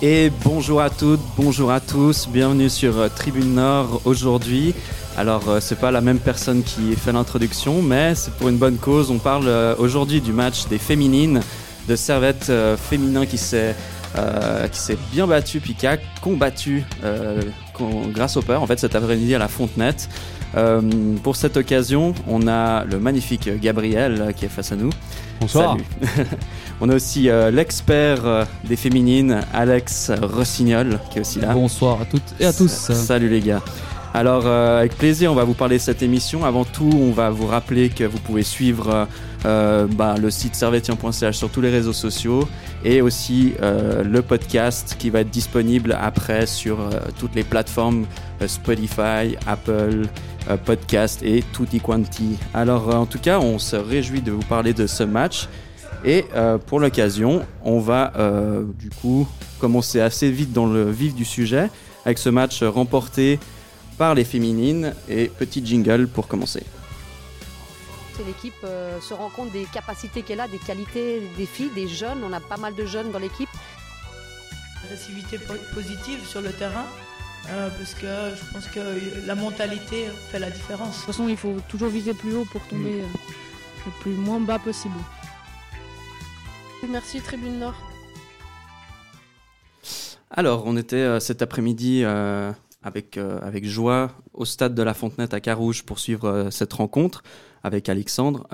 Et bonjour à toutes, bonjour à tous, bienvenue sur euh, Tribune Nord aujourd'hui. Alors euh, c'est pas la même personne qui fait l'introduction, mais c'est pour une bonne cause. On parle euh, aujourd'hui du match des féminines, de Servette féminin qui s'est qui s'est bien battu puis qui a combattu grâce au peur en fait cet après-midi à la Fontenette. Pour cette occasion, on a le magnifique Gabriel qui est face à nous. Bonsoir. Salut. On a aussi euh, l'expert euh, des féminines, Alex Rossignol, qui est aussi là. Bonsoir à toutes et à tous. Salut les gars. Alors, euh, avec plaisir, on va vous parler de cette émission. Avant tout, on va vous rappeler que vous pouvez suivre bah, le site servetien.ch sur tous les réseaux sociaux et aussi le podcast qui va être disponible après sur toutes les plateformes Spotify, Apple, Podcast et tutti quanti. Alors, en tout cas, on se réjouit de vous parler de ce match. Et euh, pour l'occasion, on va euh, du coup commencer assez vite dans le vif du sujet avec ce match remporté par les féminines et petit jingle pour commencer. L'équipe euh, se rend compte des capacités qu'elle a, des qualités des filles, des jeunes. On a pas mal de jeunes dans l'équipe. Agressivité positive sur le terrain, parce que je pense que la mentalité fait la différence. De toute façon, il faut toujours viser plus haut pour tomber le plus moins bas possible. Merci Tribune Nord. Alors, on était euh, cet après-midi euh, avec, euh, avec joie au stade de la Fontenette à Carouge pour suivre cette rencontre avec Alexandre.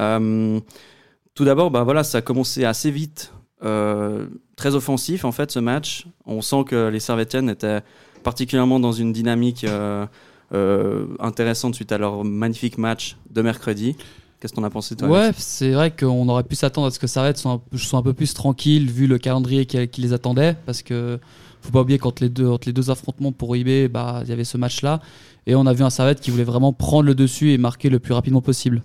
tout d'abord, bah, voilà, ça a commencé assez vite, très offensif en fait ce match. On sent que les Servetiennes étaient particulièrement dans une dynamique intéressante suite à leur magnifique match de mercredi. Qu'est-ce que t'en as pensé toi Ouais, c'est vrai qu'on aurait pu s'attendre à ce que Servette soit un, soit un peu plus tranquille vu le calendrier qui, les attendait. Parce que faut pas oublier qu'entre les deux, entre les deux affrontements pour IB, bah, il y avait ce match-là. Et on a vu un Servette qui voulait vraiment prendre le dessus et marquer le plus rapidement possible.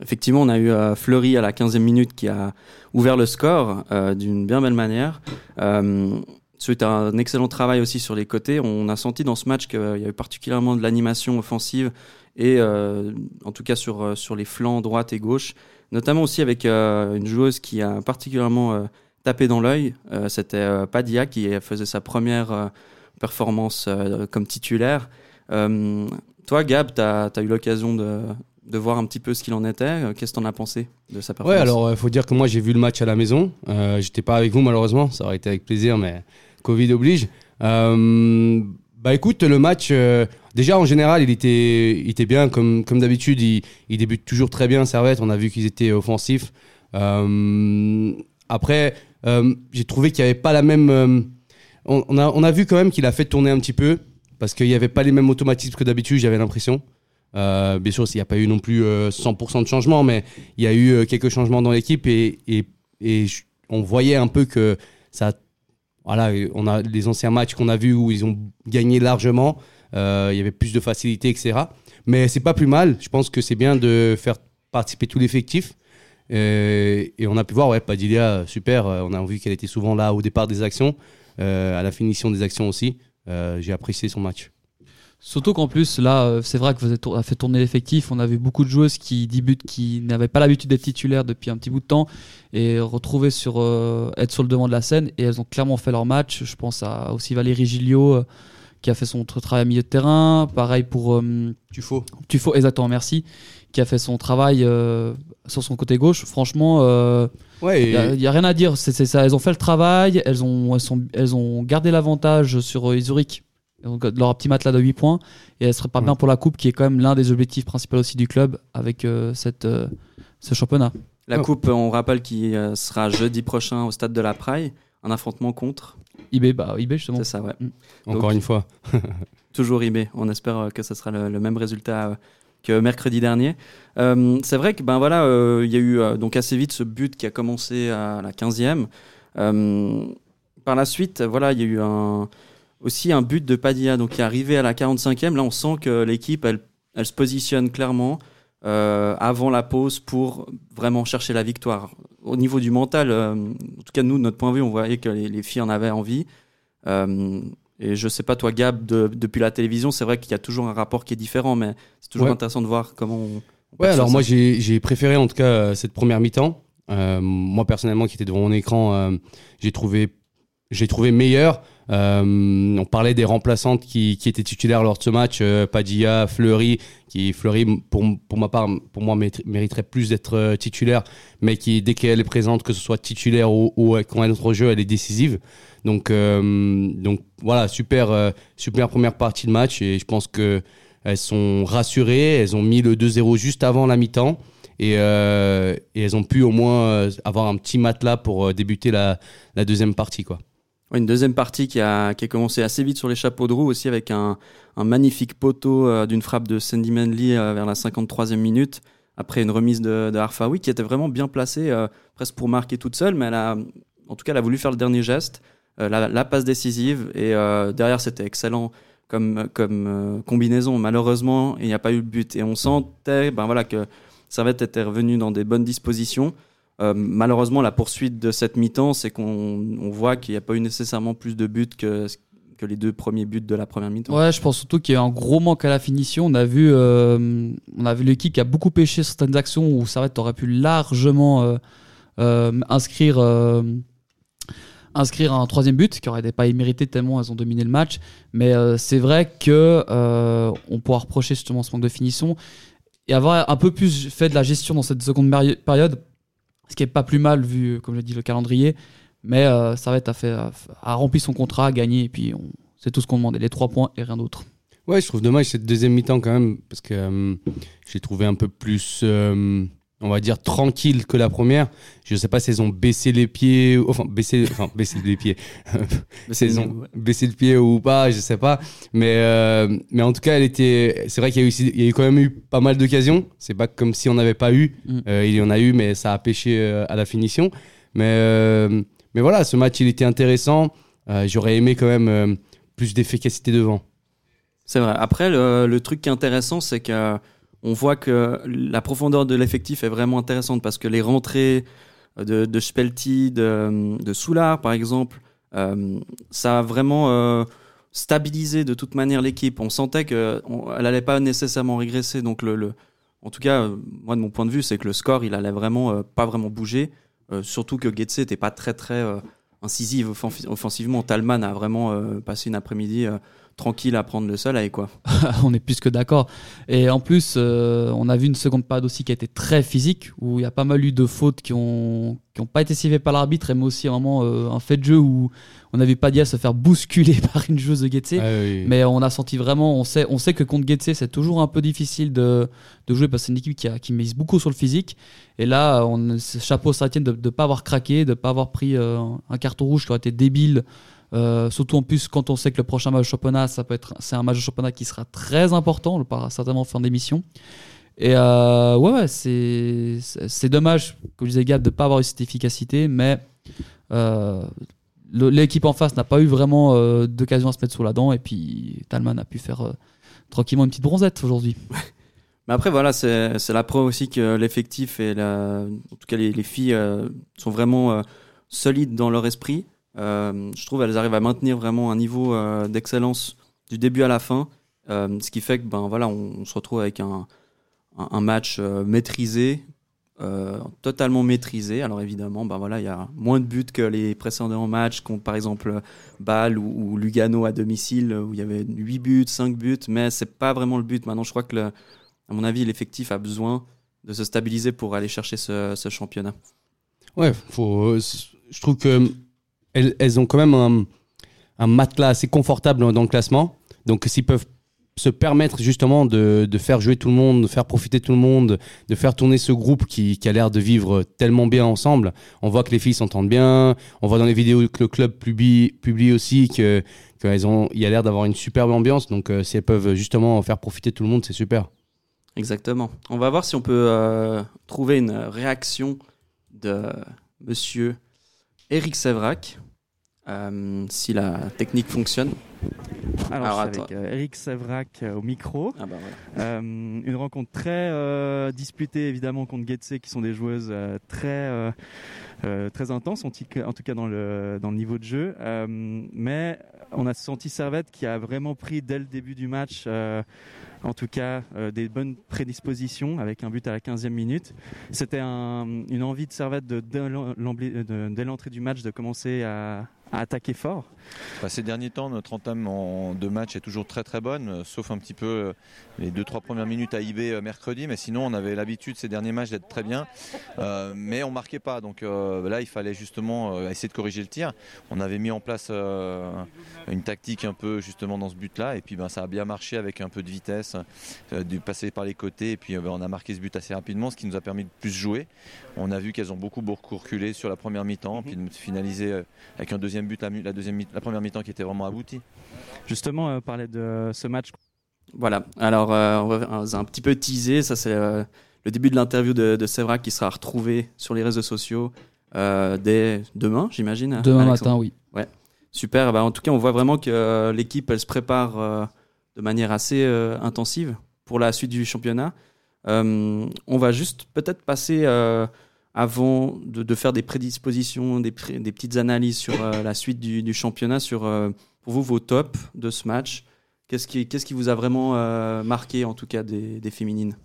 Effectivement, on a eu euh, Fleury à la 15e minute qui a ouvert le score euh, d'une bien belle manière. Euh, un excellent travail aussi sur les côtés, on a senti dans ce match qu'il y avait particulièrement de l'animation offensive et euh, en tout cas sur, sur les flancs droite et gauche, notamment aussi avec une joueuse qui a particulièrement tapé dans l'œil, c'était Padia qui faisait sa première performance comme titulaire. toi, Gab, tu as, eu l'occasion de, de voir un petit peu ce qu'il en était. Qu'est-ce que tu en as pensé de sa performance Ouais, alors il faut dire que moi j'ai vu le match à la maison. Euh, J'étais pas avec vous malheureusement, ça aurait été avec plaisir, mais Covid oblige. bah écoute, le match, Déjà, en général, il était, il était bien. Comme, comme d'habitude, il, il, débute toujours très bien, Servette. On a vu qu'ils étaient offensifs. Euh, après, euh, j'ai trouvé qu'il n'y avait pas la même. Euh, on, a, on a vu quand même qu'il a fait tourner un petit peu. Parce qu'il n'y avait pas les mêmes automatismes que d'habitude, j'avais l'impression. Bien sûr, il n'y a pas eu non plus 100% de changement, mais il y a eu quelques changements dans l'équipe et, on voyait un peu que ça. Voilà, on a les anciens matchs qu'on a vus où ils ont gagné largement. Euh, il y avait plus de facilité, etc. Mais c'est pas plus mal. Je pense que c'est bien de faire participer tout l'effectif. Euh, et, on a pu voir, ouais, Padilia, super. Euh, on a vu qu'elle était souvent là au départ des actions, à la finition des actions aussi. J'ai apprécié son match. Surtout qu'en plus, là, c'est vrai que vous avez fait tourner l'effectif. On a vu beaucoup de joueuses qui débutent, qui n'avaient pas l'habitude d'être titulaires depuis un petit bout de temps et retrouver sur, être sur le devant de la scène. Et elles ont clairement fait leur match. Je pense à aussi Valérie Gilliot qui a fait son travail à milieu de terrain. Pareil pour euh, Tufo. Tufo, exactement, merci. Qui a fait son travail euh, sur son côté gauche. Franchement, euh, il n'y a, rien à dire. C'est, ça. Elles ont fait le travail, elles ont, elles sont, elles ont gardé l'avantage sur Zurich. Leur petit matelas de 8 points. Et elles seraient pas bien pour la Coupe, qui est quand même l'un des objectifs principaux aussi du club avec cette, ce championnat. La Coupe, on rappelle qu'il sera jeudi prochain au stade de la Praille. Un affrontement contre eBay, bah eBay justement. C'est ça, ouais. Mm. Encore une fois. toujours eBay. On espère euh, que ce sera le, même résultat euh, que mercredi dernier. Euh, c'est vrai que ben voilà, il y a eu donc assez vite ce but qui a commencé à la 15e. par la suite, voilà, il y a eu un, aussi un but de Padilla, donc qui est arrivé à la 45e. Là, on sent que l'équipe, elle, elle se positionne clairement euh, avant la pause pour vraiment chercher la victoire. Au niveau du mental, euh, en tout cas, nous, de notre point de vue, on voyait que les, les filles en avaient envie. Euh, et je sais pas, toi, Gab, de- depuis la télévision, c'est vrai qu'il y a toujours un rapport qui est différent, mais c'est toujours Ouais. intéressant de voir comment on. on Ouais, alors ça. moi j'ai j'ai préféré en tout cas cette première mi-temps. Moi personnellement qui était devant mon écran, j'ai trouvé j'ai trouvé meilleur. Euh, on parlait des remplaçantes qui, étaient titulaires lors de ce match, euh, Padilla, Fleury, qui Fleury pour, pour ma part pour moi mérite- mériterait plus d'être euh, titulaire, mais qui dès qu'elle est présente, que ce soit titulaire ou, ou quand elle est au jeu, elle est décisive. Donc euh, donc voilà super super première partie de match et je pense que elles sont rassurées, elles ont mis le 2-0 juste avant la mi-temps et, et elles ont pu au moins avoir un petit matelas pour débuter la, la deuxième partie. Quoi. Une deuxième partie qui a, qui a commencé assez vite sur les chapeaux de roue aussi avec un, un magnifique poteau euh, d'une frappe de Sandy Manley euh, vers la 53e minute après une remise de, de Arfaoui qui était vraiment bien placée euh, presque pour marquer toute seule mais elle a, en tout cas elle a voulu faire le dernier geste la, passe décisive et derrière c'était excellent comme, comme combinaison. Malheureusement il n'y a pas eu le but. Et on sentait ben voilà que Servette était revenu dans des bonnes dispositions euh, malheureusement, la poursuite de cette mi-temps, c'est qu'on on voit qu'il n'y a pas eu nécessairement plus de buts que, les deux premiers buts de la première mi-temps. Ouais, je pense surtout qu'il y a un gros manque à la finition. On a vu, euh, on a vu l'équipe qui a beaucoup pêché sur certaines actions où Servette aurait pu largement euh, euh, inscrire, inscrire un troisième but qui aurait pas immérité tellement elles ont dominé le match. Mais c'est vrai que euh, on pourra reprocher justement ce manque de finition et avoir un peu plus fait de la gestion dans cette seconde période, ce qui est pas plus mal vu, comme j'ai dit, le calendrier. Mais euh, Servette a, fait, a, rempli son contrat, a gagné, et puis c'est tout ce qu'on demandait, les trois points et rien d'autre. Ouais, je trouve dommage cette deuxième mi-temps quand même, parce que euh, j'ai trouvé un peu plus, euh, on va dire, tranquille que la première. Je sais pas si elles ont baissé les pieds, ou- enfin, baissé, enfin, baissé les pieds. si elles ont baissé le pied ou pas, je sais pas. Mais, euh, mais en tout cas, elle était, c'est vrai qu'il y a eu, aussi- il y a eu quand même eu pas mal d'occasions. C'est pas comme si on n'avait pas eu. Mm. Euh, il y en a eu, mais ça a pêché euh, à la finition. Mais, mais voilà, ce match, il était intéressant. J'aurais aimé quand même plus d'efficacité devant. C'est vrai. Après, le, le truc qui est intéressant, c'est que on voit que la profondeur de l'effectif est vraiment intéressante parce que les rentrées de, de Spelti, de, de Soulard, par exemple, euh, ça a vraiment euh, stabilisé de toute manière l'équipe. On sentait qu'elle n'allait pas nécessairement régresser. Donc, le, en tout cas, euh, moi, de mon point de vue, c'est que le score, il allait vraiment euh, pas vraiment bouger. Euh, surtout que Getse n'était pas très, très euh, incisive offen- offensivement. Talman a vraiment euh, passé une après-midi euh, tranquille à prendre le soleil, quoi. on est plus que d'accord. Et en plus, euh, on a vu une seconde période aussi qui a été très physique, où il y a pas mal eu de fautes qui ont, qui ont pas été sifflées par l'arbitre, mais aussi vraiment euh, un fait de jeu où on a vu Padia se faire bousculer par une joueuse de Getse. Ah oui. Mais on a senti vraiment, on sait, on sait que contre Getse, c'est toujours un peu difficile de, de jouer parce que c'est une équipe qui, a, qui mise beaucoup sur le physique. Et là, on, chapeau ça tienne de ne pas avoir craqué, de ne pas avoir pris euh, un carton rouge qui aurait été débile. Euh, surtout en plus quand on sait que le prochain match de championnat, ça peut être, c'est un match de championnat qui sera très important, on le parlera certainement en fin d'émission. Et euh, ouais, ouais, c'est, c'est dommage, comme je disais Gab, de ne pas avoir eu cette efficacité, mais euh, l'équipe en face n'a pas eu vraiment d'occasion à se mettre sous la dent, et puis Talman a pu faire tranquillement une petite bronzette aujourd'hui. Mais après, voilà, c'est c'est la preuve aussi que l'effectif et la, en tout cas les, les filles sont vraiment solides dans leur esprit. Euh, je trouve qu'elles arrivent à maintenir vraiment un niveau euh, d'excellence du début à la fin, euh, ce qui fait que ben voilà, on, se retrouve avec un, match maîtrisé, totalement maîtrisé. Alors évidemment, ben voilà, il y a moins de buts que les précédents matchs contre par exemple Bâle ou, Lugano à domicile où il y avait 8 buts, 5 buts, mais c'est pas vraiment le but. Maintenant, je crois que à mon avis, l'effectif a besoin de se stabiliser pour aller chercher ce, championnat. Ouais, faut, je trouve que elles, elles ont quand même un, matelas assez confortable dans, le classement. Donc, s'ils peuvent se permettre justement de, faire jouer tout le monde, de faire profiter tout le monde, de faire tourner ce groupe qui, a l'air de vivre tellement bien ensemble. On voit que les filles s'entendent bien. On voit dans les vidéos que le club publie, aussi que qu'elles ont, il y a l'air d'avoir une superbe ambiance. Donc, euh, si elles peuvent justement faire profiter tout le monde, c'est super. Exactement. On va voir si on peut euh, trouver une réaction de monsieur Eric Sévrac euh, si la technique fonctionne. Alors, Alors, je suis attends. avec euh, Eric Sevrac euh, au micro. Ah bah. Euh, une rencontre très disputée évidemment contre Getse qui sont des joueuses très très intenses en, tout cas dans le dans le niveau de jeu. Mais on a senti Servette qui a vraiment pris dès le début du match. euh, en tout cas, euh, des bonnes prédispositions avec un but à la 15e minute. C'était un- une envie de Servette de- dès l'entrée du match de commencer à, à attaquer fort. Bah, ces derniers temps, notre entame en deux matchs est toujours très très bonne, euh, sauf un petit peu euh, les deux trois premières minutes à IB euh, mercredi. Mais sinon, on avait l'habitude ces derniers matchs d'être très bien, Euh, mais on marquait pas. Donc euh, là, il fallait justement euh, essayer de corriger le tir. On avait mis en place euh, une tactique un peu justement dans ce but-là, et puis ben, ça a bien marché avec un peu de vitesse, euh, de passer par les côtés, et puis euh, ben, on a marqué ce but assez rapidement, ce qui nous a permis de plus jouer. On a vu qu'elles ont beaucoup beaucoup reculé sur la première mi-temps, puis de finaliser avec un deuxième but la, deuxième la première mi-temps qui était vraiment aboutie. Justement, euh, parler de ce match Voilà, alors euh, on va on va un petit peu teaser, ça c'est euh, le début de l'interview de, de Sévrac qui sera retrouvé sur les réseaux sociaux euh, dès demain, j'imagine. Demain Alexandre matin, oui. Ouais, super. Bah, en tout cas, on voit vraiment que euh, l'équipe elle se prépare euh, de manière assez euh, intensive pour la suite du championnat. Euh, on va juste peut-être passer euh, avant de, faire des prédispositions, des, petites analyses sur euh, la suite du, championnat, sur euh, pour vous vos tops de ce match. Qu'est-ce qui, vous a vraiment euh, marqué, en tout cas des, féminines?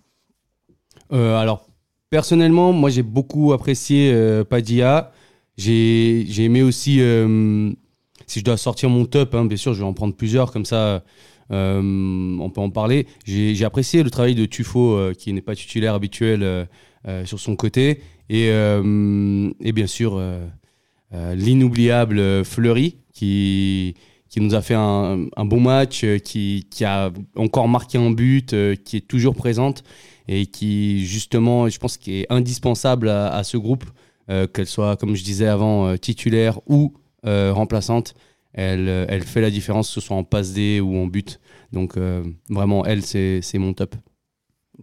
Alors, personnellement, moi j'ai beaucoup apprécié Padilla. J'ai aimé aussi, si je dois sortir mon top, hein, bien sûr, je vais en prendre plusieurs, comme ça on peut en parler. J'ai apprécié le travail de Tufo, qui n'est pas titulaire habituel sur son côté. Et, euh, et bien sûr, euh, euh, l'inoubliable Fleury, qui, qui nous a fait un, bon match, qui, qui a encore marqué un but, qui est toujours présente et qui justement, je pense, est indispensable à, ce groupe, qu'elle soit, comme je disais avant, titulaire ou remplaçante. Elle, elle fait la différence, que ce soit en passe D ou en but. Donc vraiment, elle, c'est mon top.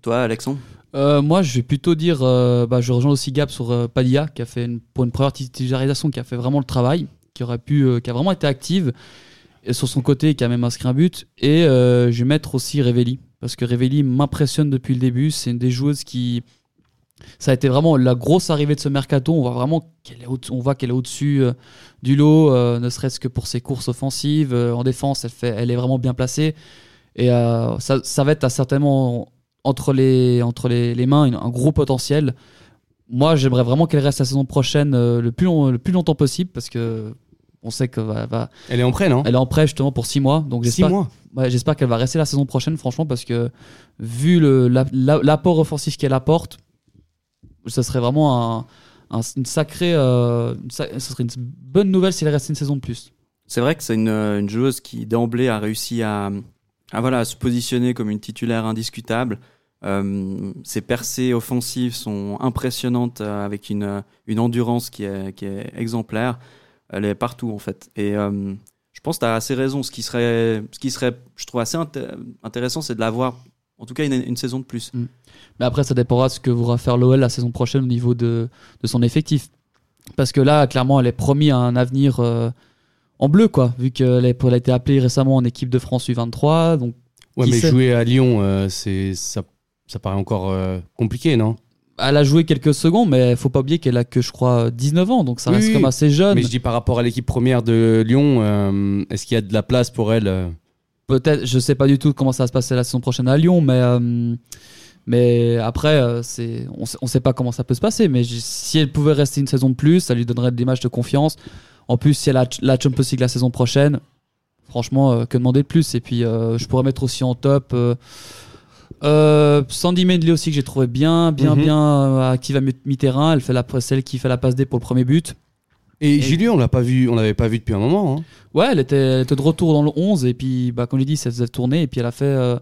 Toi, Alexandre Euh, moi, je vais plutôt dire, euh, bah, je rejoins aussi Gab sur euh, Padilla, qui a fait une, pour une première titularisation, qui a fait vraiment le travail, qui aurait pu, qui a vraiment été active et sur son côté, qui a même inscrit un but. Et je vais mettre aussi Revelli, parce que Revelli m'impressionne depuis le début. C'est une des joueuses qui, ça a été vraiment la grosse arrivée de ce mercato. On voit vraiment qu'elle est, au- qu'elle est au-dessus du lot, ne serait-ce que pour ses courses offensives. En défense, elle, fait, elle est vraiment bien placée. Et ça, ça va être certainement entre les, entre les, les mains une- un gros potentiel. Moi, j'aimerais vraiment qu'elle reste la saison prochaine euh, le, plus long- le plus longtemps possible parce que on sait que va, va- Elle est en prêt, non? Elle est en prêt justement pour 6 mois. Donc Six j'espère, mois? Ouais, j'espère qu'elle va rester la saison prochaine, franchement, parce que vu le- la- la- l'apport offensif qu'elle apporte, ce serait vraiment un, un- une sacrée, euh, une ce serait une bonne nouvelle si elle restait une saison de plus. C'est vrai que c'est une, une joueuse qui d'emblée a réussi à, à, voilà, se positionner comme une titulaire indiscutable. Euh, ses percées offensives sont impressionnantes euh, avec une, une endurance qui est, qui est exemplaire. Elle est partout en fait. Et euh, je pense que tu as assez raison. Ce qui serait, ce qui serait je trouve assez inté- intéressant, c'est de l'avoir en tout cas une, une saison de plus. Mais après, ça dépendra de ce que voudra faire l'OL la saison prochaine au niveau de, de son effectif. Parce que là, clairement, elle est promis à un avenir en bleu, quoi, vu qu'elle a été appelée récemment en équipe de France U23. Donc, Ouais, mais sait jouer à Lyon, euh, c'est ça, ça paraît encore euh, compliqué, non? Elle a joué quelques secondes, mais faut pas oublier qu'elle a que, je crois, 19 ans, donc ça Oui, reste oui. comme assez jeune. Mais je dis par rapport à l'équipe première de Lyon, euh, est-ce qu'il y a de la place pour elle Peut-être, je sais pas du tout comment ça va se passer la saison prochaine à Lyon, mais, mais après, c'est, on, on sait pas comment ça peut se passer. Mais si elle pouvait rester une saison de plus, ça lui donnerait des matchs de confiance. En plus, si elle a la Champions League la saison prochaine, franchement, euh, que demander de plus? Et puis, euh, je pourrais mettre aussi en top. euh, Sandy Medley aussi que j'ai trouvé bien, bien, Mhm. bien active à mi- mi-terrain. Elle fait la celle qui fait la passe D pour le premier but. Et, Julie, on l'a pas vu, on l'avait pas vu depuis un moment. hein. Ouais, elle était, elle était de retour dans le 11 et puis, bah, comme je l'ai dit, ça faisait tourner et puis elle a fait, euh,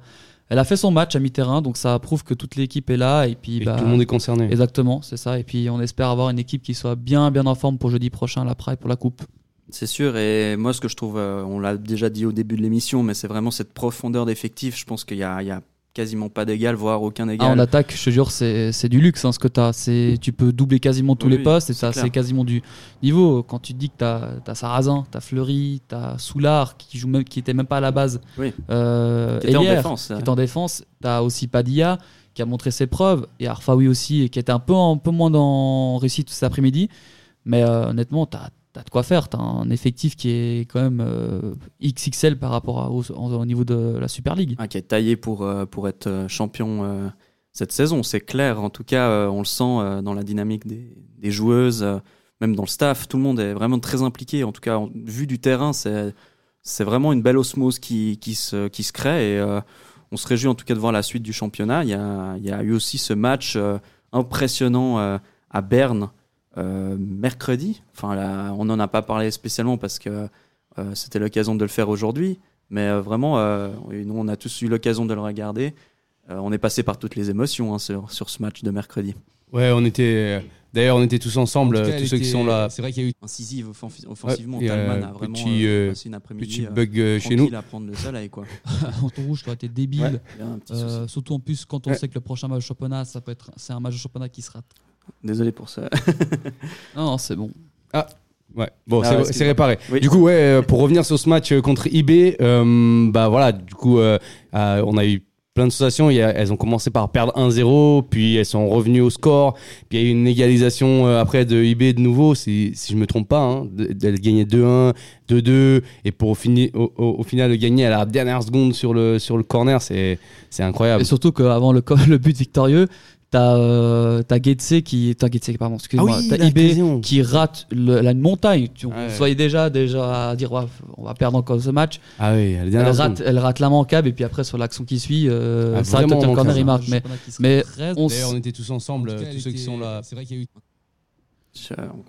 elle a fait son match à mi-terrain, donc ça prouve que toute l'équipe est là et puis Et bah, tout le monde est concerné. Exactement, c'est ça. Et puis on espère avoir une équipe qui soit bien, bien en forme pour jeudi prochain, la Praille pour la coupe. C'est sûr, et moi ce que je trouve, euh, on l'a déjà dit au début de l'émission, mais c'est vraiment cette profondeur d'effectif. Je pense qu'il y a, il y a quasiment pas d'égal, voire aucun Ah, égal. en attaque, je te jure, c'est c'est du luxe hein, ce que tu as. Tu peux doubler quasiment tous Oui, les postes et c'est ça, clair. c'est quasiment du niveau. Quand tu te dis que tu as, Sarrazin, tu as Fleury, tu as Soulard qui, joue même, qui était même pas à la base, Oui. euh, Qui était en défense, qui en défense. Tu as aussi Padilla qui a montré ses preuves et Arfaoui aussi, et qui était un peu, un peu moins dans réussite cet après-midi. Mais euh, honnêtement, tu as, de quoi faire. Tu as un effectif qui est quand même euh, XXL par rapport au, au niveau de la Super League. Ah, qui est taillé pour, euh, pour être euh, champion cette saison, c'est clair. En tout cas, on le sent dans la dynamique des, joueuses, même dans le staff. Tout le monde est vraiment très impliqué. En tout cas, en- vu du terrain, c'est vraiment une belle osmose qui, qui, se, qui se crée. Et on se réjouit en tout cas de voir la suite du championnat. Il y a, il y a eu aussi ce match impressionnant à Berne euh, mercredi. Enfin, là, on n'en a pas parlé spécialement parce que euh, c'était l'occasion de le faire aujourd'hui. Mais euh, vraiment, euh, nous, on a tous eu l'occasion de le regarder. Euh, on est passé par toutes les émotions hein, sur, sur ce match de mercredi. Ouais, on était. D'ailleurs, on était tous ensemble, En tout cas, elle tous ceux qui sont là. c'est vrai qu'il y a eu incisive offensi- offensivement. Ouais, Talman un a vraiment petit, passé une après-midi petit bug euh, chez nous. à prendre le soleil, quoi. en ton rouge, tu aurais été débile. Ouais, Euh, surtout en plus quand on Ouais. sait que le prochain match de championnat, ça peut être, c'est un match de championnat qui sera. Désolé pour ça. non, c'est bon. Ah, ouais. Bon, Ah, c'est- ouais, réparé. Oui. Du coup, ouais, euh, pour revenir sur ce match euh, contre IB, euh, bah voilà, du coup, euh, euh, on a eu plein de situations. Il y a- elles ont commencé par perdre 1-0, puis elles sont revenues au score. Puis il y a eu une égalisation euh, après de IB de nouveau, si, si je me trompe pas. Hein, d'elles gagnaient 2-1, 2-2, et pour au, fini- au, au- au final de gagner à la dernière seconde sur le, sur le corner, c'est c'est incroyable. Et surtout qu'avant le, le but victorieux, t'as euh, t'as Getse qui. T'as pardon, excuse-moi. Ah oui, t'as la IB occasion. qui rate le- la montagne. Tu, on Ouais. soyez déjà, déjà à dire ouais, on va perdre encore ce match. Ah oui, Elle rate, elle rate l'immanquable et puis après sur l'action qui suit, euh, Ah, ça rate le corner, il marque. Mais, mais on on était tous ensemble, En tout cas, tous ceux qui sont là. C'est vrai qu'il y a eu.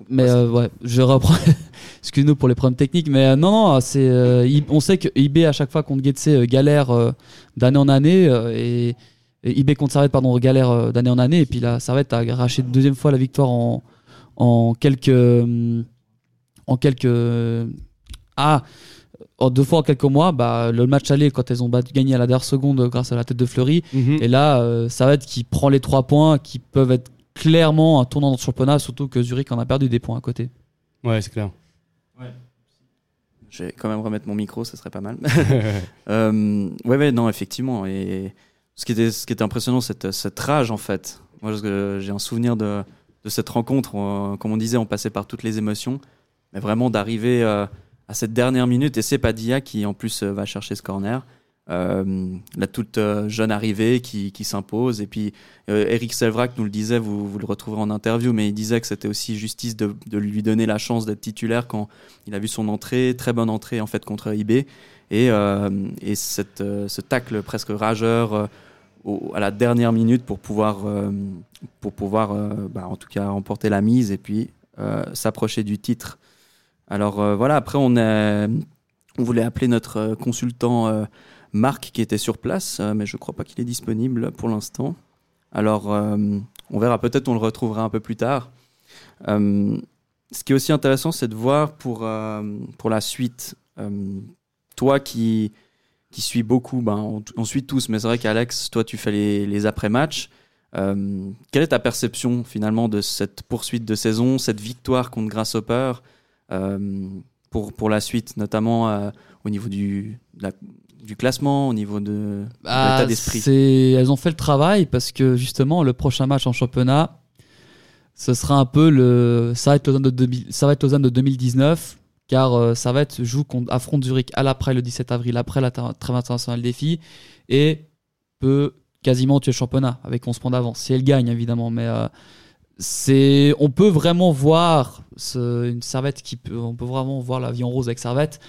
Mais euh, ouais, je reprends. Excuse-nous pour les problèmes techniques, mais euh, non, non, c'est. euh, on sait que IB à chaque fois contre Getse euh, galère euh, d'année en année euh, et, et IB contre Servette pardon galère euh, d'année en année et puis là Servette a arraché une deuxième fois la victoire en en quelques euh, en quelques ah en deux fois en quelques mois bah le match aller quand elles ont battu, gagné à la dernière seconde grâce à la tête de Fleury Mhm. et là euh, Servette qui prend les trois points qui peuvent être clairement un tournant dans le championnat surtout que Zurich en a perdu des points à côté Ouais, c'est clair. Je vais quand même remettre mon micro, ce serait pas mal. euh, ouais, ouais, non, effectivement. Et ce qui était, ce qui était impressionnant, cette, cette rage, en fait. Moi, j'ai un souvenir de, cette rencontre. où, comme on disait, on passait par toutes les émotions. Mais vraiment d'arriver euh, à cette dernière minute. Et c'est Padilla qui, en plus, euh, va chercher ce corner. Euh, la toute euh, jeune arrivée qui, qui s'impose. Et puis, euh, Eric Selvrac nous le disait, vous, vous le retrouverez en interview, mais il disait que c'était aussi justice de, de lui donner la chance d'être titulaire quand il a vu son entrée, très bonne entrée en fait contre IB. Et, euh, et cette, euh, ce tacle presque rageur euh, à la dernière minute pour pouvoir, euh, pour pouvoir euh, bah, en tout cas remporter la mise et puis euh, s'approcher du titre. Alors euh, voilà, après on, on voulait appeler notre euh, consultant euh, Marc qui était sur place, euh, mais je ne crois pas qu'il est disponible pour l'instant. Alors euh, on verra, peut-être on le retrouvera un peu plus tard. Euh, ce qui est aussi intéressant, c'est de voir pour, pour la suite, toi qui, qui suis beaucoup, ben, on, suit tous, mais c'est vrai qu'Alex, toi tu fais les, après-matchs. Quelle est ta perception finalement de cette poursuite de saison, cette victoire contre Grasshopper pour, pour la suite, notamment au niveau du, la- du classement, au niveau de, de Bah, l'état d'esprit? Elles ont fait le travail parce que justement, le prochain match en championnat, ce sera un peu le Servette Lausanne de, 2000 Servette Lausanne de 2019, car euh, Servette joue contre, affronte Zurich à l'après le 17 avril, après la trêve internationale des filles, et peut quasiment tuer le championnat avec 11 points d'avance, si elle gagne évidemment. Mais euh, c'est, on peut vraiment voir ce- une Servette qui peut, on peut vraiment voir la vie en rose avec Servette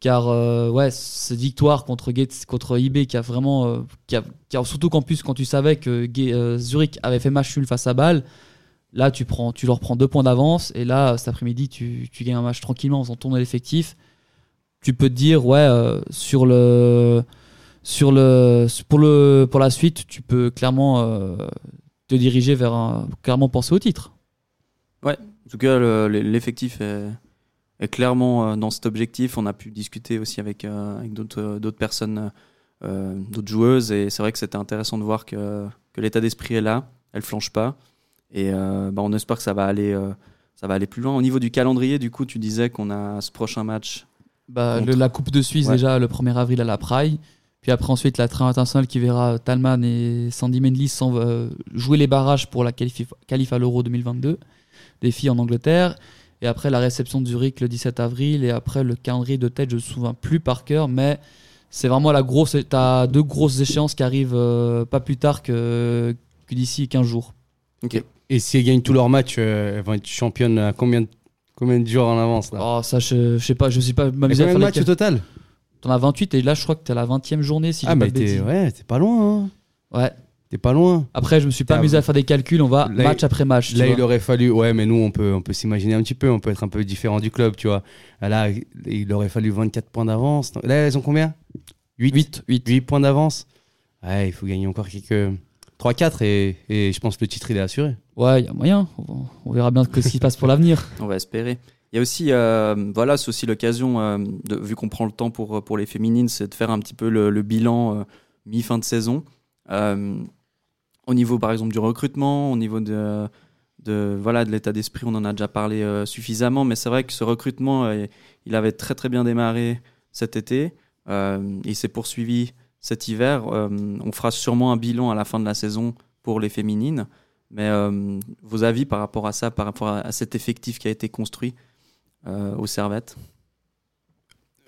car euh, ouais cette victoire contre Gates, contre IB qui a vraiment euh, qui a, surtout qu'en quand tu savais que euh, Zurich avait fait match nul face à Bâle là tu prends tu leur prends deux points d'avance et là cet après-midi tu, tu gagnes un match tranquillement en faisant tourner l'effectif tu peux te dire ouais sur le sur le pour le pour la suite tu peux clairement te diriger vers un clairement penser au titre. Ouais, en tout cas, le- le- l'effectif est, est clairement euh, dans cet objectif. On a pu discuter aussi avec, euh, avec d'autres euh, d'autres personnes d'autres joueuses. Et c'est vrai que c'était intéressant de voir que, que l'état d'esprit est là, elle flanche pas. Et bah, on espère que ça va aller, ça va aller plus loin. Au niveau du calendrier, du coup, tu disais qu'on a ce prochain match. Bah, contre- le- la Coupe de Suisse Ouais. déjà le 1er avril à la Praille. Puis après ensuite la trêve internationale qui verra Talman et Sandy Mendlis jouer les barrages pour la qualif, qualif à l'Euro 2022 des filles en Angleterre. Et après la réception de Zurich le 17 avril. Et après le calendrier de tête, je me souviens plus par cœur. Mais c'est vraiment la grosse. Tu as deux grosses échéances qui arrivent euh, pas plus tard que, que d'ici 15 jours. Et si elles gagnent tous leurs matchs, euh, elles vont être championnes à combien de, combien de jours en avance là? Oh, ça, je, je sais pas, je sais pas m'amuser à combien de faire matchs au total? T'en as 28 et là je crois que t'es à la 20e journée si Ah, j'ai pas de t'es bêtises. ouais, t'es pas loin. hein. Ouais. T'es pas loin. Après, je me suis pas amusé à faire des calculs, on va Là, match après match. tu Là, vois. il aurait fallu. Ouais, mais nous, on peut, on peut s'imaginer un petit peu. On peut être un peu différent du club, tu vois. Là, il aurait fallu 24 points d'avance. Là, elles ont combien? 8, 8, 8. points d'avance? Ouais, il faut gagner encore quelques. 3-4 et, et je pense que le titre, il est assuré. Ouais, il y a moyen. On, on verra bien ce qui se passe pour l'avenir. On va espérer. Il y a aussi, euh, voilà, c'est aussi l'occasion, euh, de- vu qu'on prend le temps pour, pour les féminines, c'est de faire un petit peu le, le bilan euh, mi-fin de saison. Euh, au niveau, par exemple, du recrutement, au niveau de, de, voilà, de l'état d'esprit, on en a déjà parlé euh, suffisamment, mais c'est vrai que ce recrutement, euh, il avait très très bien démarré cet été. Euh, il s'est poursuivi cet hiver. Euh, on fera sûrement un bilan à la fin de la saison pour les féminines. Mais euh, vos avis par rapport à ça, par rapport à, cet effectif qui a été construit euh, aux Servettes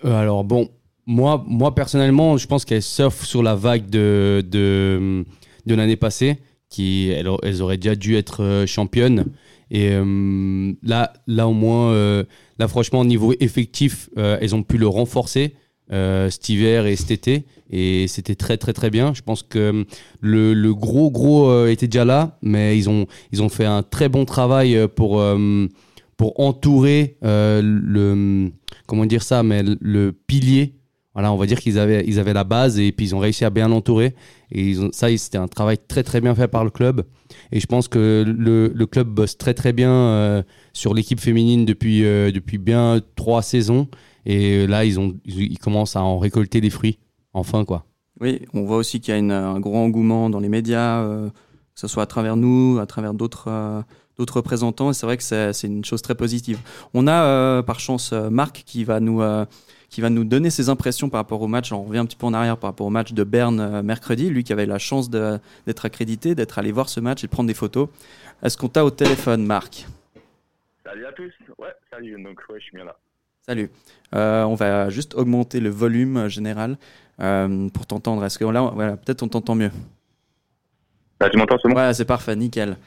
Euh, alors bon, moi, moi personnellement, je pense qu'elles surfent sur la vague de, de l'année passée, qui elles, auraient déjà dû être euh, championnes. Et euh, là, là au moins, euh, là franchement, au niveau effectif, elles ont pu le renforcer cet hiver et cet été. Et c'était très très très bien. Je pense que le, le gros gros était déjà là, mais ils ont, ils ont fait un très bon travail pour, pour entourer le comment dire ça, mais le pilier. Voilà, on va dire qu'ils avaient, ils avaient la base et puis ils ont réussi à bien l'entourer. Et ils ont, ça, c'était un travail très très bien fait par le club. Et je pense que le, le club bosse très très bien euh, sur l'équipe féminine depuis, euh, depuis bien trois saisons. Et là, ils, ont, ils, commencent à en récolter les fruits. Enfin, quoi. Oui, on voit aussi qu'il y a un gros engouement dans les médias, euh, que ce soit à travers nous, à travers d'autres d'autres représentants. C'est vrai que c'est c'est une chose très positive. On a par chance Marc qui va nous qui va nous donner ses impressions par rapport au match. On revient un petit peu en arrière par rapport au match de Berne euh, mercredi. Lui qui avait la chance d'être accrédité, d'être allé voir ce match et de prendre des photos. Est-ce qu'on t'a au téléphone, Marc? Salut à tous. Ouais, salut. Donc, ouais, je suis bien là. Salut. Euh, on va juste augmenter le volume général euh, pour t'entendre. Est-ce que là, voilà, peut-être on t'entend mieux? Là, tu m'entends, c'est bon? Ouais, c'est parfait, nickel.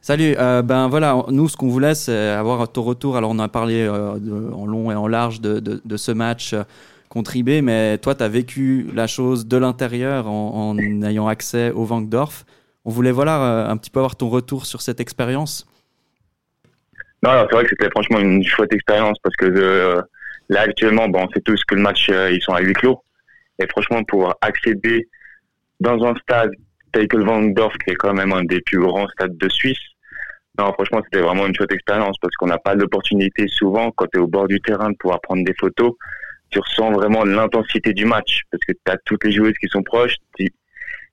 Salut. euh, ben voilà, nous, ce qu'on voulait, c'est avoir ton retour. Alors, on a parlé euh, en long et en large de, de- ce match euh, contre IB, mais toi, tu as vécu la chose de l'intérieur en, ayant accès au Wankdorf. On voulait voilà un petit peu avoir ton retour sur cette expérience. Non, c'est vrai que c'était franchement une chouette expérience parce que là, actuellement, bon, on sait tous que le match, ils sont à huis clos. Et franchement, pour accéder dans un stade Van Dorf, qui est quand même un des plus grands stades de Suisse, non, franchement, c'était vraiment une chouette expérience parce qu'on n'a pas l'opportunité souvent, quand tu es au bord du terrain, de pouvoir prendre des photos. Tu ressens vraiment l'intensité du match parce que tu as toutes les joueuses qui sont proches. Tu,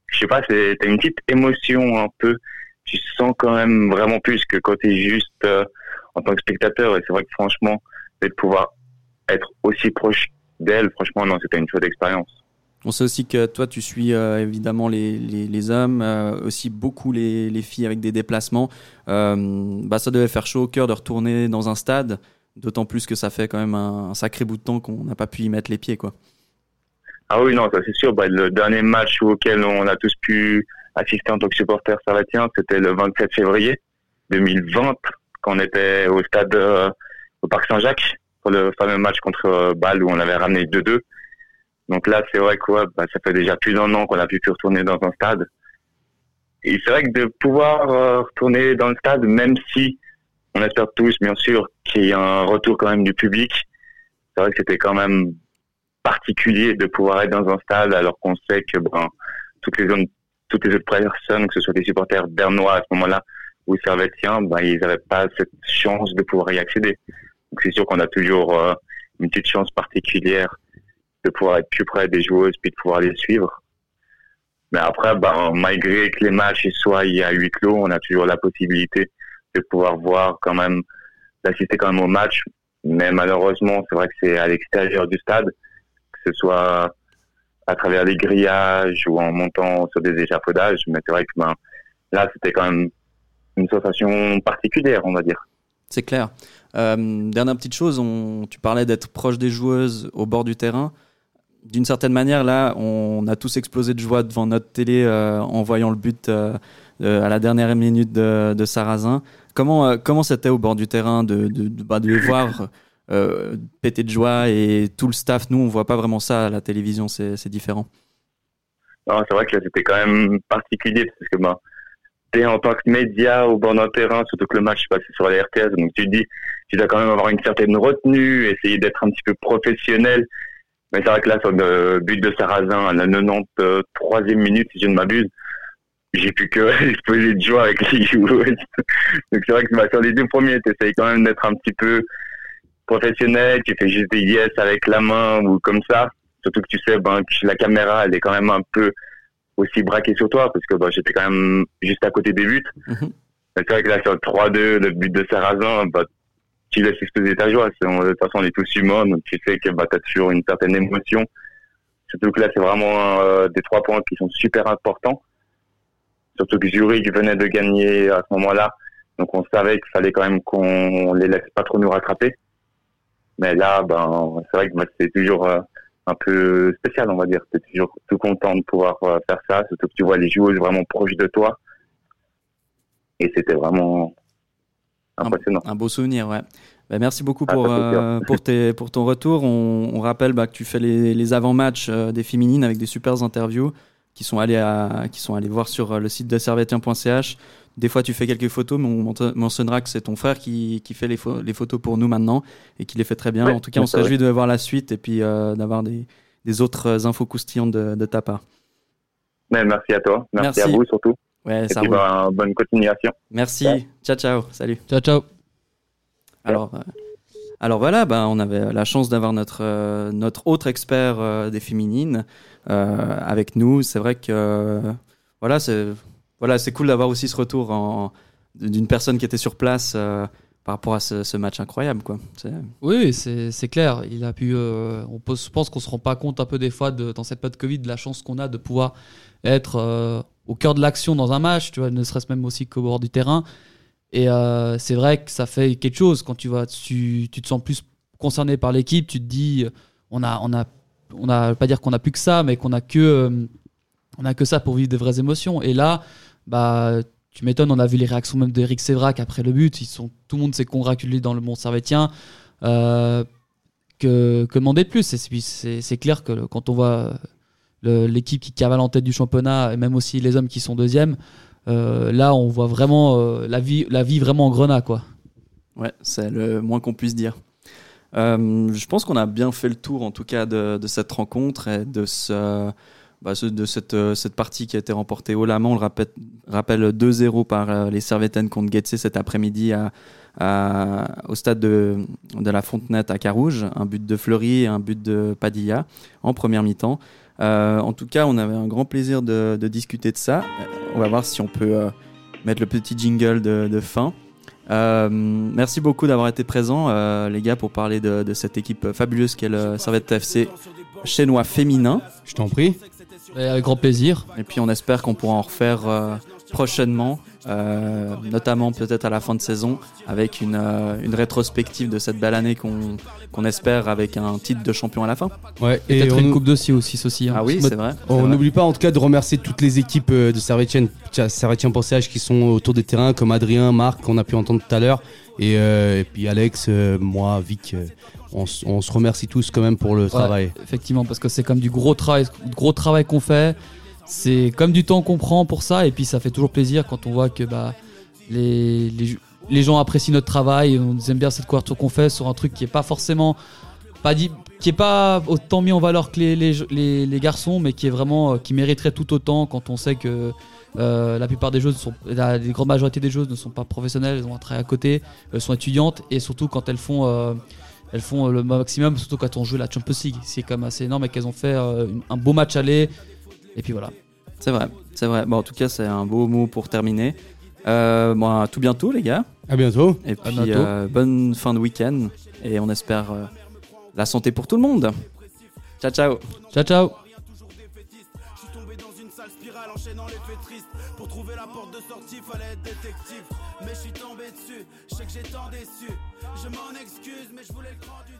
je sais pas, c'est t'as une petite émotion un peu. Tu sens quand même vraiment plus que quand tu es juste euh, en tant que spectateur. Et c'est vrai que franchement, de pouvoir être aussi proche d'elle, franchement, non, c'était une chouette expérience. On sait aussi que toi, tu suis euh, évidemment les, les, hommes, euh, aussi beaucoup les, les filles avec des déplacements. Euh, bah, ça devait faire chaud au cœur de retourner dans un stade, d'autant plus que ça fait quand même un, sacré bout de temps qu'on n'a pas pu y mettre les pieds. Quoi. Ah oui, non, ça c'est sûr. Bah, le dernier match auquel on a tous pu assister en tant que supporter sarratien, c'était le 27 février 2020, quand on était au stade au Parc Saint-Jacques pour le fameux match contre Bâle où on avait ramené 2-2. Donc là, c'est vrai que bah, ça fait déjà plus d'un an qu'on a pu retourner dans un stade. Et c'est vrai que de pouvoir euh, retourner dans le stade, même si on espère tous, bien sûr, qu'il y ait un retour quand même du public, c'est vrai que c'était quand même particulier de pouvoir être dans un stade alors qu'on sait que ben, toutes les toutes les autres personnes, que ce soit des supporters bernois à ce moment-là ou servétiens, ben, ils n'avaient pas cette chance de pouvoir y accéder. Donc c'est sûr qu'on a toujours euh, une petite chance particulière de pouvoir être plus près des joueuses puis de pouvoir les suivre. Mais après, ben, malgré que les matchs soient à huis clos, on a toujours la possibilité de pouvoir voir quand même, d'assister quand même au match. Mais malheureusement, c'est vrai que c'est à l'extérieur du stade, que ce soit à travers les grillages ou en montant sur des échafaudages. Mais c'est vrai que ben, là, c'était quand même une sensation particulière, on va dire. C'est clair. Euh, dernière petite chose, tu parlais d'être proche des joueuses au bord du terrain. D'une certaine manière, là, on a tous explosé de joie devant notre télé euh, en voyant le but euh, euh, à la dernière minute de, Sarrazin. Comment comment c'était au bord du terrain de, de, bah, les voir péter de joie et tout le staff Nous, on voit pas vraiment ça à la télévision, c'est différent. C'est vrai que là, c'était quand même particulier parce que ben, t'es en tant que média au bord d'un terrain, surtout que le match est passé sur la RTS, donc tu te dis, tu dois quand même avoir une certaine retenue, essayer d'être un petit peu professionnel. Mais c'est vrai que là, sur le but de Sarrazin, à la 93e minute, si je ne m'abuse, j'ai pu que exploser de joie avec les joueuses. Donc c'est vrai que bah, sur les deux premiers, tu essayes quand même d'être un petit peu professionnel, tu fais juste des yes avec la main ou comme ça. Surtout que tu sais ben, que la caméra, elle est quand même un peu aussi braquée sur toi parce que ben, j'étais quand même juste à côté des buts. Mais C'est vrai que là, sur le 3-2, le but de Sarrazin, bah, tu laisses exploser ta joie. De toute façon, on est tous humains, donc tu sais que bah, tu as toujours une certaine émotion. Surtout que là, c'est vraiment euh, des trois points qui sont super importants. Surtout que Zurich venait de gagner à ce moment-là. Donc on savait qu'il fallait quand même qu'on les laisse pas trop nous rattraper. Mais là, ben, c'est vrai que c'est toujours euh, un peu spécial, on va dire. Tu es toujours tout content de pouvoir euh, faire ça, surtout que tu vois les joueuses vraiment proches de toi. Et c'était vraiment impressionnant. Un beau souvenir, ouais. Bah, merci beaucoup Ah, pour, euh, pour, tes, pour ton retour. On, on rappelle bah, que tu fais les, les avant-matchs euh, des féminines avec des super interviews qui sont allés, à, qui sont allés voir sur euh, le site de servetien.ch. Des fois, tu fais quelques photos, mais on ment- mentionnera que c'est ton frère qui, qui fait les, pho- les photos pour nous maintenant et qui les fait très bien. Ouais, en tout cas, on se réjouit de voir la suite et puis euh, d'avoir des, des autres infos croustillantes de, de ta part. Mais merci à toi. Merci, Merci. à vous surtout. Ouais, Et ça puis, roule. ben, bonne continuation. Merci. Ouais. Ciao, ciao. Salut. Ciao, ciao. Alors, euh, alors voilà, ben, on avait la chance d'avoir notre, euh, notre autre expert euh, des féminines euh, avec nous. C'est vrai que euh, voilà, c'est voilà, c'est cool d'avoir aussi ce retour d'une personne qui était sur place euh, par rapport à ce, ce match incroyable. Quoi. Oui, c'est clair. Il a pu. euh, on je pense qu'on se rend pas compte un peu des fois dans cette période Covid de la chance qu'on a de pouvoir être euh, au cœur de l'action dans un match. Tu vois, ne serait-ce même aussi qu'au bord du terrain. Et euh, c'est vrai que ça fait quelque chose quand tu vas, tu, tu te sens plus concerné par l'équipe. Tu te dis, on a, on a, on a, pas dire qu'on a plus que ça, mais qu'on a que, on a que ça pour vivre des vraies émotions. Et là, bah, tu m'étonnes, on a vu les réactions même d'Eric Sévrac après le but. Ils sont, tout le monde s'est congratulé dans le monde servétien. Euh, que, que demander de plus? C'est clair que quand on voit l'équipe qui cavale en tête du championnat et même aussi les hommes qui sont deuxièmes, euh, là on voit vraiment euh, la, vie, la vie vraiment en grenat. Quoi. Ouais, c'est le moins qu'on puisse dire. Euh, je pense qu'on a bien fait le tour, en tout cas, de, de cette rencontre et de, ce, bah, de cette, euh, cette partie qui a été remportée haut la main. On le rappelle, rappelle 2-0 par euh, les Servetten contre Getse cet après-midi à, au stade de, de la Fontenette à Carouge. Un but de Fleury et un but de Padilla en première mi-temps. Euh, en tout cas, on avait un grand plaisir de, discuter de ça. On va voir si on peut mettre le petit jingle de, fin. Merci beaucoup d'avoir été présents, euh, les gars, pour parler de, de cette équipe fabuleuse qu'est le Servette FC chinois féminin. Je t'en prie. Et avec grand plaisir. Et puis on espère qu'on pourra en refaire euh, prochainement, euh, notamment peut-être à la fin de saison, avec une, euh, une rétrospective de cette belle année qu'on qu'on espère avec un titre de champion à la fin. Ouais, Et peut-être une coupe aussi, aussi, aussi. hein. Ah oui, c'est vrai. On n'oublie pas en tout cas de remercier toutes les équipes euh, de Servetien, Servetien pour CH qui sont autour des terrains, comme Adrien, Marc, qu'on a pu entendre tout à l'heure, et, euh, et puis Alex, euh, moi, Vic. euh, on, se remercie tous quand même pour le Ouais, travail. Effectivement, parce que c'est comme du gros travail, gros travail qu'on fait. C'est comme du temps qu'on prend pour ça, et puis ça fait toujours plaisir quand on voit que bah, les, les, les gens apprécient notre travail, on aime bien cette couverture qu'on fait sur un truc qui est pas forcément pas qui est pas autant mis en valeur que les, les, les, garçons, mais qui est vraiment euh, qui mériterait tout autant quand on sait que euh, la plupart des joueuses sont, la, grande majorité des joueuses ne sont pas professionnelles, elles ont un travail à côté, elles sont étudiantes et surtout quand elles font euh, elles font le maximum, surtout quand on joue la Champions League. C'est quand même assez énorme et qu'elles ont fait un beau match aller. Et puis voilà. C'est vrai, c'est vrai. Bon, en tout cas, c'est un beau mot pour terminer. Euh, bon, à tout bientôt, les gars. À bientôt. Et puis, bientôt. euh, bonne fin de week-end. Et on espère euh, la santé pour tout le monde. Ciao, ciao. Ciao, ciao. spirale enchaînant les faits tristes Pour trouver la porte de sortie fallait être détective Mais je suis tombé dessus, je sais que j'ai tant déçu Je m'en excuse mais je voulais le grand du dessus